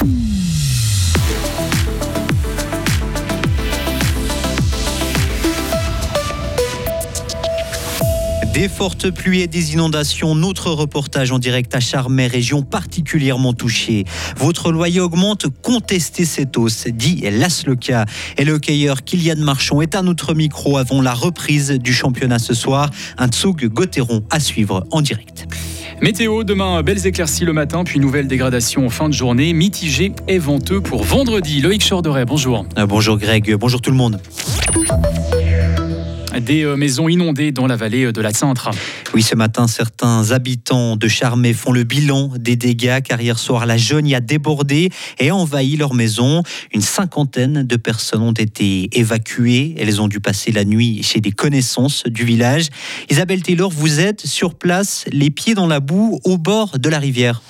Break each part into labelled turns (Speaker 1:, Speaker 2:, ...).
Speaker 1: Des fortes pluies et des inondations, notre reportage en direct à Charmey, région particulièrement touchée. Votre loyer augmente, contestez cette hausse, dit Lasloka. Et le cueilleur Kylian Marchand est à notre micro avant la reprise du championnat ce soir. Un Tsug Gauthieron à suivre en direct.
Speaker 2: Météo, demain, belles éclaircies le matin, puis nouvelle dégradation en fin de journée, mitigé et venteux pour vendredi. Loïc Chorderet, bonjour.
Speaker 1: Euh, bonjour Greg, bonjour tout le monde.
Speaker 2: Des euh, maisons inondées dans la vallée euh, de la Cintre.
Speaker 1: Oui, ce matin, certains habitants de Charmey font le bilan des dégâts car hier soir, la jeune y a débordé et envahi leur maison. Une cinquantaine de personnes ont été évacuées. Elles ont dû passer la nuit chez des connaissances du village. Isabelle Taylor, vous êtes sur place, les pieds dans la boue, au bord de la rivière.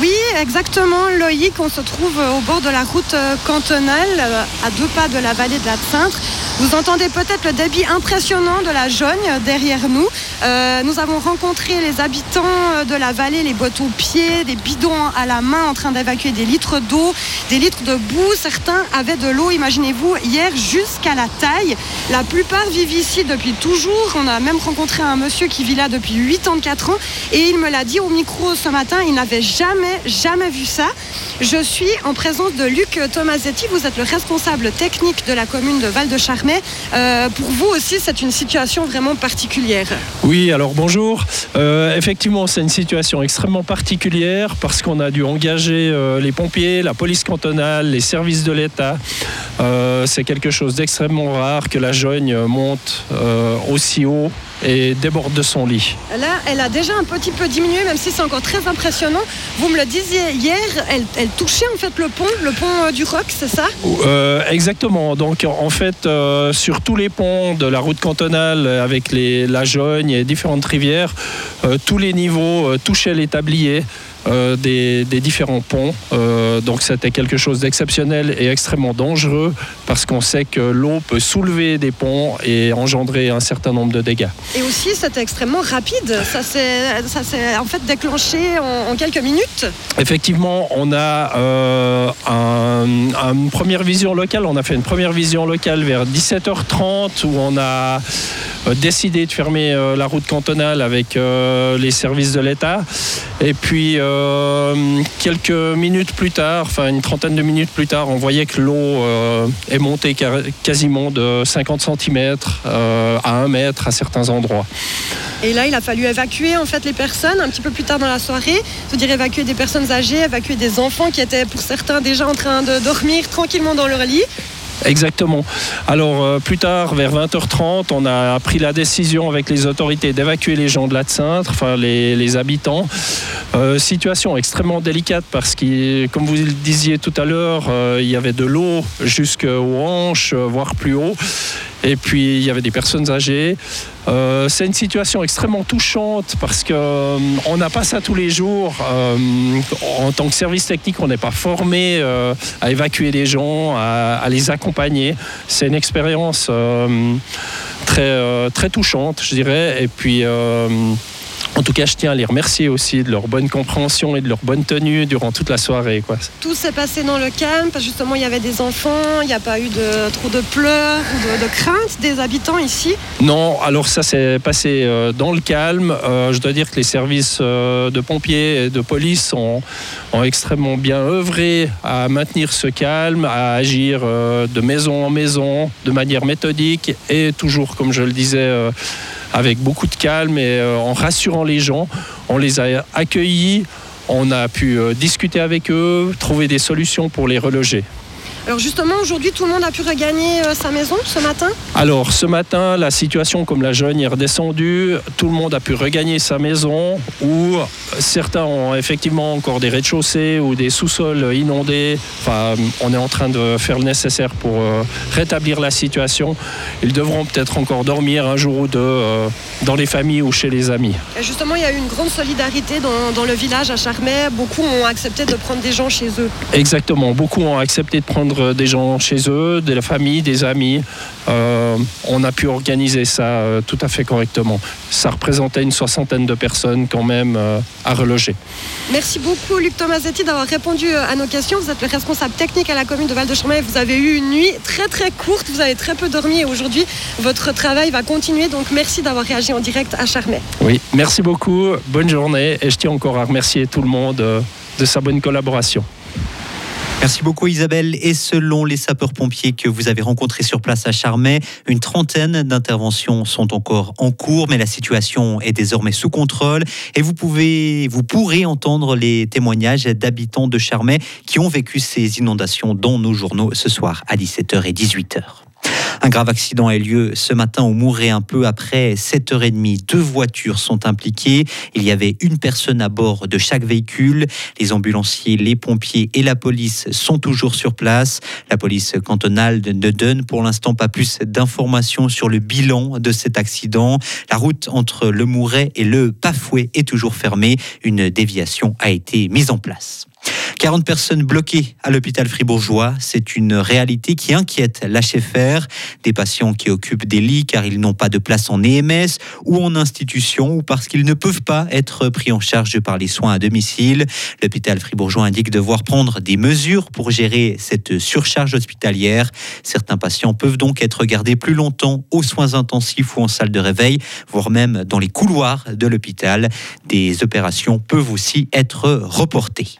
Speaker 3: Oui, exactement, Loïc. On se trouve au bord de la route cantonale, à deux pas de la vallée de la Cintre. Vous entendez peut-être le débit impressionnant de la Jogne derrière nous. Euh, nous avons rencontré les habitants de la vallée, les boîtes aux pieds, des bidons à la main en train d'évacuer des litres d'eau, des litres de boue. Certains avaient de l'eau, imaginez-vous, hier jusqu'à la taille. La plupart vivent ici depuis toujours. On a même rencontré un monsieur qui vit là depuis 84 ans et il me l'a dit au micro ce matin, il n'avait jamais, jamais vu ça. Je suis en présence de Luc Tomasetti. Vous êtes le responsable technique de la commune de Euh, pour vous aussi, c'est une situation vraiment particulière.
Speaker 4: Oui, alors bonjour. Euh, effectivement, c'est une situation extrêmement particulière parce qu'on a dû engager euh, les pompiers, la police cantonale, les services de l'État. c'est quelque chose d'extrêmement rare que la Jogne monte aussi haut et déborde de son lit.
Speaker 3: Là, elle a déjà un petit peu diminué, même si c'est encore très impressionnant. Vous me le disiez hier, elle, touchait en fait le pont, le pont du Roc, c'est ça?
Speaker 4: Exactement. Donc en fait, sur tous les ponts de la route cantonale avec les, la Jogne et différentes rivières, euh, tous les niveaux euh, touchaient les tabliers. Euh, des, différents ponts. Euh, donc c'était quelque chose d'exceptionnel et extrêmement dangereux parce qu'on sait que l'eau peut soulever des ponts et engendrer un certain nombre de dégâts.
Speaker 3: Et aussi c'était extrêmement rapide. Ça s'est en fait déclenché en, quelques minutes.
Speaker 4: Effectivement, on a euh, une première vision locale. On a fait une première vision locale vers 17h30 où on a décidé de fermer la route cantonale avec les services de l'État. Et puis euh, quelques minutes plus tard, enfin une trentaine de minutes plus tard, on voyait que l'eau euh, est montée quasiment de 50 cm euh, à 1 mètre à certains endroits.
Speaker 3: Et là, il a fallu évacuer en fait les personnes un petit peu plus tard dans la soirée. C'est-à-dire évacuer des personnes âgées, évacuer des enfants qui étaient pour certains déjà en train de dormir tranquillement dans leur lit.
Speaker 4: Exactement. Alors euh, plus tard, vers 20h30, on a pris la décision avec les autorités d'évacuer les gens de la Cintre, enfin les, habitants. Euh, situation extrêmement délicate parce que, comme vous le disiez tout à l'heure, euh, il y avait de l'eau jusqu'aux hanches, voire plus haut. Et puis il y avait des personnes âgées. Euh, c'est une situation extrêmement touchante parce qu'on euh, n'a pas ça tous les jours. Euh, en tant que service technique, on n'est pas formé à évacuer les gens, à, les accompagner. C'est une expérience très, très touchante, je dirais. Et puis en tout cas, je tiens à les remercier aussi de leur bonne compréhension et de leur bonne tenue durant toute la soirée. Quoi.
Speaker 3: Tout s'est passé dans le calme, parce que justement, il y avait des enfants, il n'y a pas eu de, trop de pleurs ou de, craintes des habitants ici
Speaker 4: Non, alors ça s'est passé euh, dans le calme. Euh, je dois dire que les services euh, de pompiers et de police ont, ont, extrêmement bien œuvré à maintenir ce calme, à agir de maison en maison, de manière méthodique et toujours, comme je le disais, avec beaucoup de calme et euh, en rassurant les gens. On les a accueillis, on a pu euh, discuter avec eux, trouver des solutions pour les reloger.
Speaker 3: Alors justement, aujourd'hui, tout le monde a pu regagner euh, sa maison ce matin?
Speaker 4: Alors ce matin, la situation, comme la jeune est redescendue, tout le monde a pu regagner sa maison, ou certains ont effectivement encore des rez-de-chaussée ou des sous-sols inondés. Enfin, on est en train de faire le nécessaire pour euh, rétablir la situation. Ils devront peut-être encore dormir un jour ou deux euh, dans les familles ou chez les amis.
Speaker 3: justement, il y a eu une grande solidarité dans, dans le village à Charmey. Beaucoup ont accepté de prendre des gens chez eux.
Speaker 4: Exactement, beaucoup ont accepté de prendre rejoindre des gens chez eux, de la famille, des amis. Euh, on a pu organiser ça euh, tout à fait correctement. Ça représentait une soixantaine de personnes quand même à reloger.
Speaker 3: Merci beaucoup Luc Tomasetti d'avoir répondu à nos questions. Vous êtes le responsable technique à la commune de Val-de-Champagne. Vous avez eu une nuit très très courte, vous avez très peu dormi et aujourd'hui votre travail va continuer. Donc merci d'avoir réagi en direct à Charmey.
Speaker 4: Oui, merci beaucoup, bonne journée et je tiens encore à remercier tout le monde de sa bonne collaboration.
Speaker 1: Merci beaucoup Isabelle. Et selon les sapeurs-pompiers que vous avez rencontrés sur place à Charmey, une trentaine d'interventions sont encore en cours, mais la situation est désormais sous contrôle. Et vous pouvez, vous pourrez entendre les témoignages d'habitants de Charmey qui ont vécu ces inondations dans nos journaux ce soir à 17h et 18h. Un grave accident a eu lieu ce matin au Mouret un peu après 7h30. Deux voitures sont impliquées. Il y avait une personne à bord de chaque véhicule. Les ambulanciers, les pompiers et la police sont toujours sur place. La police cantonale ne donne pour l'instant pas plus d'informations sur le bilan de cet accident. La route entre le Mouret et le Pafouet est toujours fermée. Une déviation a été mise en place. 40 personnes bloquées à l'hôpital fribourgeois, c'est une réalité qui inquiète l'HFR. Des patients qui occupent des lits car ils n'ont pas de place en EMS ou en institution ou parce qu'ils ne peuvent pas être pris en charge par les soins à domicile. L'hôpital fribourgeois indique devoir prendre des mesures pour gérer cette surcharge hospitalière. Certains patients peuvent donc être gardés plus longtemps aux soins intensifs ou en salle de réveil, voire même dans les couloirs de l'hôpital. Des opérations peuvent aussi être reportées.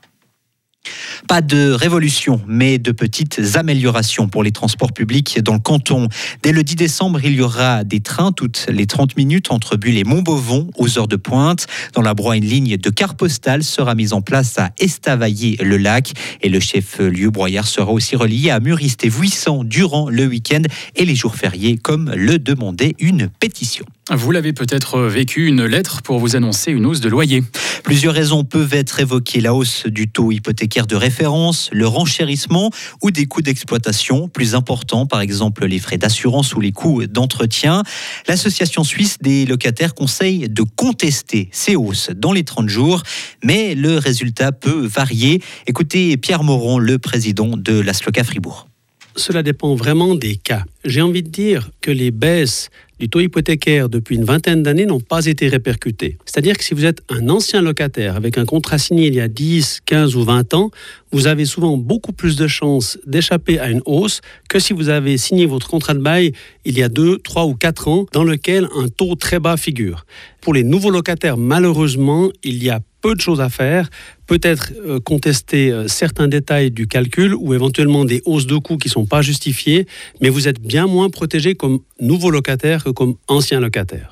Speaker 1: Pas de révolution, mais de petites améliorations pour les transports publics dans le canton. Dès le 10 décembre, il y aura des trains toutes les 30 minutes entre Bulle et Montbovon aux heures de pointe. Dans la broie, une ligne de car postal sera mise en place à Estavayer-le-Lac et le chef-lieu broyard sera aussi relié à Muriste et Vuissant durant le week-end et les jours fériés comme le demandait une pétition.
Speaker 2: Vous l'avez peut-être vécu, une lettre pour vous annoncer une hausse de loyer.
Speaker 1: Plusieurs raisons peuvent être évoquées. La hausse du taux hypothécaire de référence, le renchérissement ou des coûts d'exploitation plus importants, par exemple les frais d'assurance ou les coûts d'entretien. L'association suisse des locataires conseille de contester ces hausses dans les 30 jours, mais le résultat peut varier. Écoutez Pierre Moron, le président de la SLOCA Fribourg.
Speaker 5: Cela dépend vraiment des cas. J'ai envie de dire que les baisses du taux hypothécaire depuis une vingtaine d'années n'ont pas été répercutés. C'est-à-dire que si vous êtes un ancien locataire avec un contrat signé il y a 10, 15 ou 20 ans, vous avez souvent beaucoup plus de chances d'échapper à une hausse que si vous avez signé votre contrat de bail il y a 2, 3 ou 4 ans dans lequel un taux très bas figure. Pour les nouveaux locataires, malheureusement, il y a peu de choses à faire, peut-être euh, contester euh, certains détails du calcul ou éventuellement des hausses de coûts qui ne sont pas justifiées, mais vous êtes bien moins protégé comme nouveau locataire que comme ancien locataire.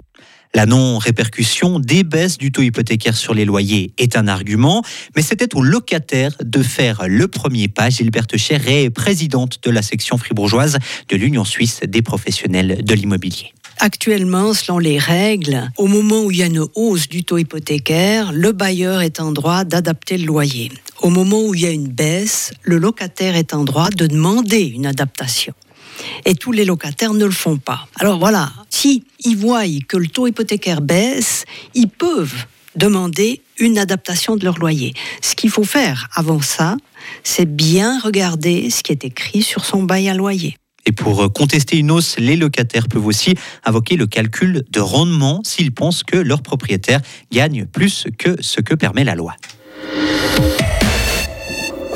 Speaker 1: La non-répercussion des baisses du taux hypothécaire sur les loyers est un argument, mais c'était aux locataires de faire le premier pas. Gilberte Cher est présidente de la section fribourgeoise de l'Union suisse des professionnels de l'immobilier.
Speaker 6: Actuellement, selon les règles, au moment où il y a une hausse du taux hypothécaire, le bailleur est en droit d'adapter le loyer. Au moment où il y a une baisse, le locataire est en droit de demander une adaptation. Et tous les locataires ne le font pas. Alors voilà, si ils voient que le taux hypothécaire baisse, ils peuvent demander une adaptation de leur loyer. Ce qu'il faut faire avant ça, c'est bien regarder ce qui est écrit sur son bail à loyer.
Speaker 1: Et pour euh, contester une hausse, les locataires peuvent aussi invoquer le calcul de rendement s'ils pensent que leur propriétaire gagne plus que ce que permet la loi.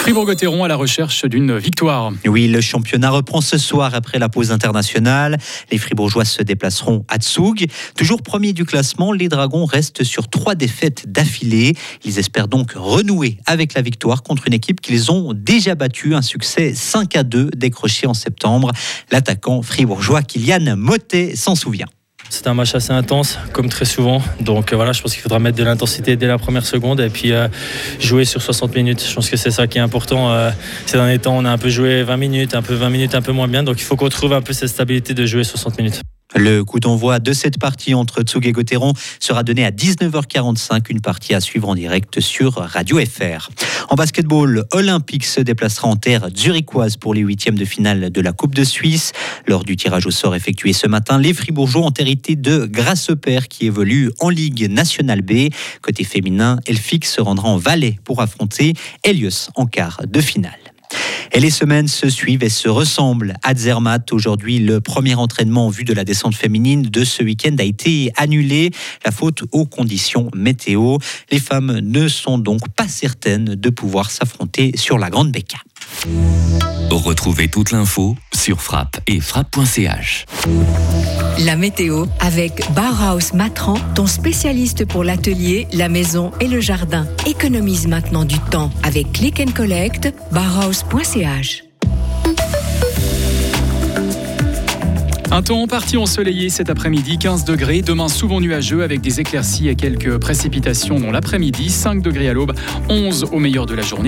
Speaker 2: Fribourg-Gotteron à la recherche d'une victoire.
Speaker 1: Oui, le championnat reprend ce soir après la pause internationale. Les Fribourgeois se déplaceront à Tsug. Toujours premier du classement, les Dragons restent sur trois défaites d'affilée. Ils espèrent donc renouer avec la victoire contre une équipe qu'ils ont déjà battue. Un succès 5 à 2 décroché en septembre. L'attaquant fribourgeois Kylian Motet s'en souvient.
Speaker 7: C'est un match assez intense, comme très souvent. Donc euh, voilà, je pense qu'il faudra mettre de l'intensité dès la première seconde et puis euh, jouer sur 60 minutes. Je pense que c'est ça qui est important. Euh, ces derniers temps, on a un peu joué 20 minutes, un peu 20 minutes, un peu moins bien. Donc il faut qu'on trouve un peu cette stabilité de jouer 60 minutes.
Speaker 1: Le coup d'envoi de cette partie entre Tsug et Gauthieron sera donné à 19h45, une partie à suivre en direct sur Radio FR. En basketball, Olympique se déplacera en terre zurichoise pour les huitièmes de finale de la Coupe de Suisse. Lors du tirage au sort effectué ce matin, les Fribourgeois ont hérité de Grasseper qui évolue en Ligue nationale B. Côté féminin, Elfix se rendra en Valais pour affronter Helios en quart de finale. Et les semaines se suivent et se ressemblent. À Zermatt, aujourd'hui, le premier entraînement en vue de la descente féminine de ce week-end a été annulé. La faute aux conditions météo. Les femmes ne sont donc pas certaines de pouvoir s'affronter sur la Grande Becca.
Speaker 8: Retrouvez toute l'info sur frappe et frappe.ch.
Speaker 9: La météo avec Bauhaus Matran, ton spécialiste pour l'atelier, la maison et le jardin. Économise maintenant du temps avec Click and Collect, bauhaus.ch.
Speaker 2: Un temps en partie ensoleillé cet après-midi, 15 degrés. Demain, souvent nuageux avec des éclaircies et quelques précipitations dans l'après-midi, 5 degrés à l'aube, 11 au meilleur de la journée.